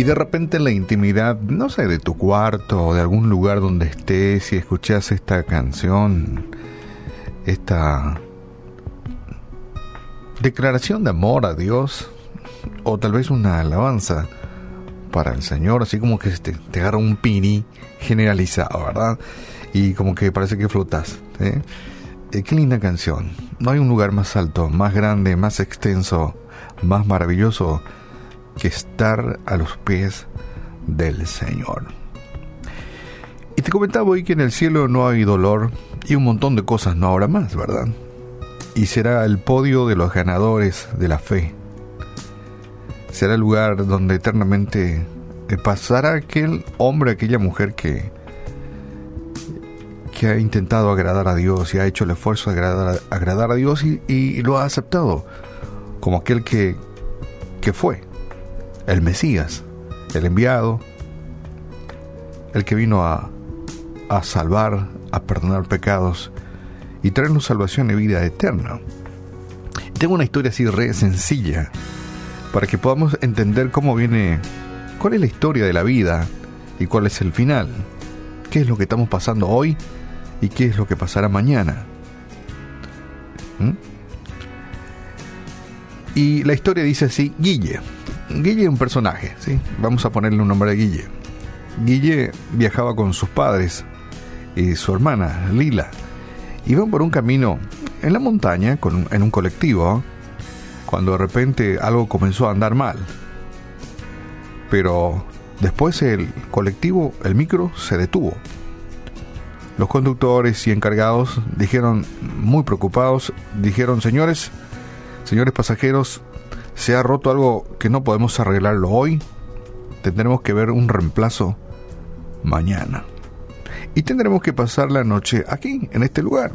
y de repente en la intimidad, no sé, de tu cuarto o de algún lugar donde estés y escuchas esta canción, esta declaración de amor a Dios o tal vez una alabanza para el Señor, así como que te, te agarra un pini generalizado, ¿verdad? Y como que parece que flotas. ¿eh? Qué linda canción. No hay un lugar más alto, más grande, más extenso, más maravilloso que estar a los pies del Señor. Y te comentaba hoy que en el cielo no hay dolor y un montón de cosas no habrá más, ¿verdad? Y será el podio de los ganadores de la fe. Será el lugar donde eternamente pasará aquel hombre, aquella mujer que, que ha intentado agradar a Dios y ha hecho el esfuerzo de agradar, agradar a Dios y, y, lo ha aceptado como aquel que, que fue el Mesías, el enviado, el que vino a, a salvar, a perdonar pecados y traernos salvación y vida eterna. Tengo una historia así re sencilla para que podamos entender cómo viene, cuál es la historia de la vida y cuál es el final, qué es lo que estamos pasando hoy y qué es lo que pasará mañana. ¿Mm? Y la historia dice así, Guille. Guille es un personaje, ¿sí? Vamos a ponerle un nombre a Guille. Guille viajaba con sus padres y su hermana, Lila. Iban por un camino en la montaña, en un colectivo, cuando de repente algo comenzó a andar mal. Pero después el colectivo, el micro, se detuvo. Los conductores y encargados dijeron, muy preocupados, dijeron, señores, señores pasajeros, se ha roto algo que no podemos arreglarlo hoy, tendremos que ver un reemplazo mañana. Y tendremos que pasar la noche aquí, en este lugar.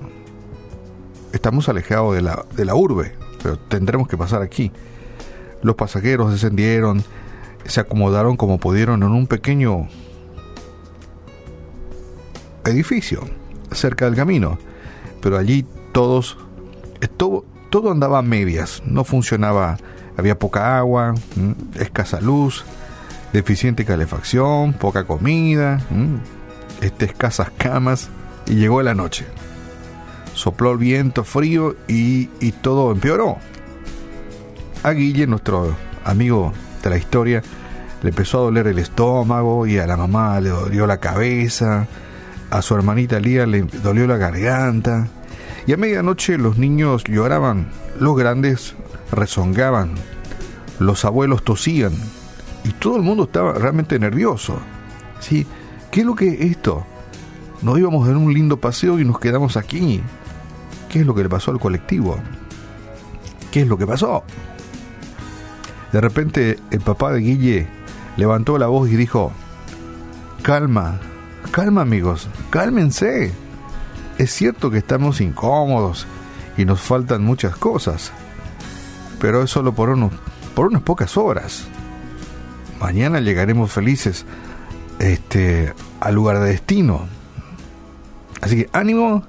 Estamos alejados de la, de la urbe, pero tendremos que pasar aquí. Los pasajeros descendieron, se acomodaron como pudieron en un pequeño edificio cerca del camino, pero allí todos, todo, todo andaba a medias, no funcionaba, había poca agua, escasa luz, deficiente calefacción, poca comida, este, escasas camas, y llegó la noche. Sopló el viento frío y, y todo empeoró. A Guille, nuestro amigo de la historia, le empezó a doler el estómago y a la mamá le dolió la cabeza, a su hermanita Lía le dolió la garganta, y a medianoche los niños lloraban, los grandes rezongaban, los abuelos tosían, y todo el mundo estaba realmente nervioso. ¿Sí? ¿Qué es lo que es esto? Nos íbamos en un lindo paseo y nos quedamos aquí. ¿Qué es lo que le pasó al colectivo? ¿Qué es lo que pasó? De repente el papá de Guille levantó la voz y dijo, calma, calma amigos, cálmense. Es cierto que estamos incómodos y nos faltan muchas cosas, pero es solo por, unos, por unas pocas horas. Mañana llegaremos felices este, al lugar de destino. Así que ánimo,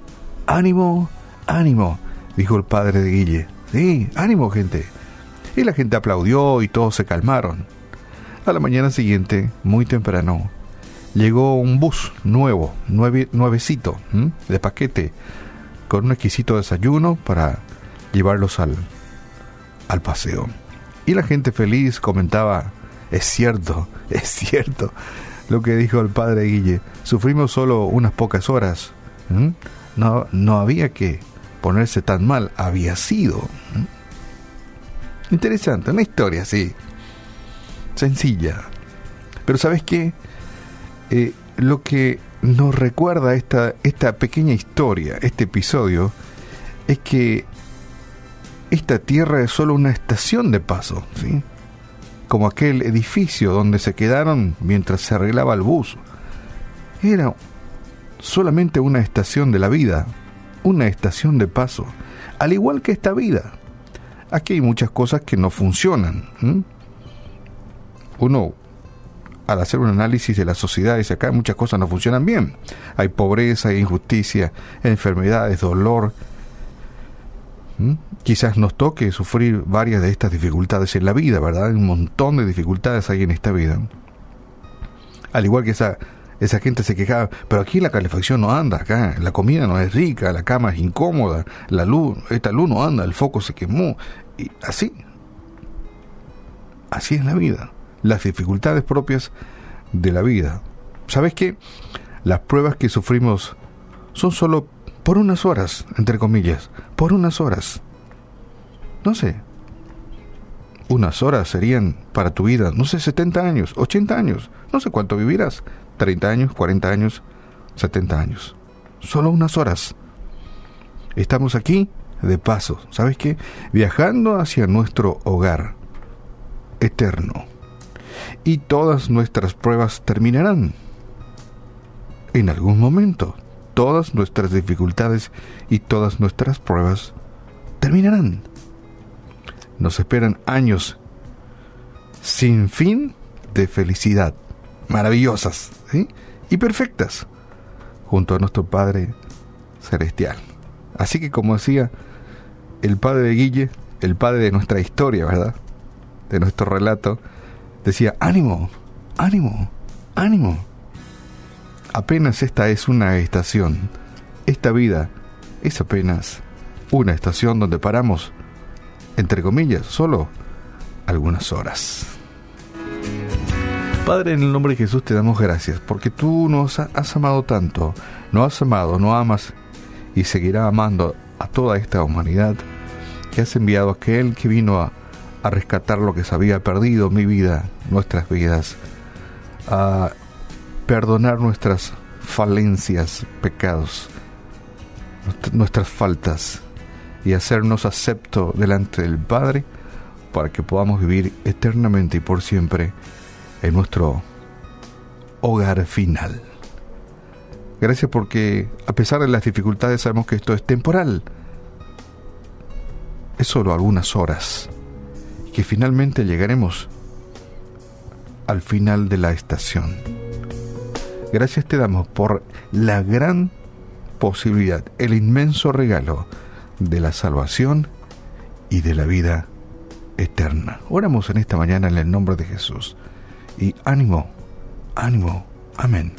ánimo, ánimo, dijo el padre de Guille. Sí, ánimo gente. Y la gente aplaudió y todos se calmaron. A la mañana siguiente, muy temprano, llegó un bus nuevo, nuevecito, de paquete, con un exquisito desayuno para llevarlos al, al paseo. Y la gente feliz comentaba, es cierto, es cierto, lo que dijo el padre Guille, sufrimos solo unas pocas horas. No, no había que ponerse tan mal, había sido. Interesante, una historia así, sencilla. Pero ¿sabes qué? Eh, lo que nos recuerda esta, esta pequeña historia, este episodio, es que esta tierra es solo una estación de paso, ¿sí? como aquel edificio donde se quedaron mientras se arreglaba el bus. Era solamente una estación de la vida, una estación de paso, al igual que esta vida. Aquí hay muchas cosas que no funcionan. Uno al hacer un análisis de la sociedad dice acá muchas cosas no funcionan bien. Hay pobreza, hay injusticia, enfermedades, dolor. ¿Mm? Quizás nos toque sufrir varias de estas dificultades en la vida, ¿verdad? Un montón de dificultades hay en esta vida. Al igual que esa, esa gente se quejaba, pero aquí la calefacción no anda, acá la comida no es rica, la cama es incómoda, la luz, esta luz no anda, el foco se quemó. Y así, así es la vida, las dificultades propias de la vida. ¿Sabes qué? Las pruebas que sufrimos son solo por unas horas, entre comillas, por unas horas. No sé, unas horas serían para tu vida, no sé, 70 años, 80 años, no sé cuánto vivirás, 30 años, 40 años, 70 años. Solo unas horas. Estamos aquí de paso, ¿sabes qué? Viajando hacia nuestro hogar eterno. Y todas nuestras pruebas terminarán. En algún momento, todas nuestras dificultades y todas nuestras pruebas terminarán. Nos esperan años sin fin de felicidad, maravillosas y perfectas, junto a nuestro Padre Celestial. Así que como decía el padre de Guille, el padre de nuestra historia, ¿verdad? De nuestro relato, decía, ánimo, ánimo, ánimo. Apenas esta es una estación. Esta vida es apenas una estación donde paramos, entre comillas, solo algunas horas. Padre, en el nombre de Jesús te damos gracias, porque tú nos has amado tanto, no has amado, no amas y seguirá amando a toda esta humanidad, que has enviado a aquel que vino a, rescatar lo que se había perdido, mi vida, nuestras vidas, perdonar nuestras falencias, pecados, nuestras faltas y hacernos acepto delante del Padre para que podamos vivir eternamente y por siempre en nuestro hogar final. Gracias porque a pesar de las dificultades sabemos que esto es temporal. Es solo algunas horas y que finalmente llegaremos al final de la estación. Gracias te damos por la gran posibilidad, el inmenso regalo de la salvación y de la vida eterna. Oramos en esta mañana en el nombre de Jesús y ánimo, ánimo, amén.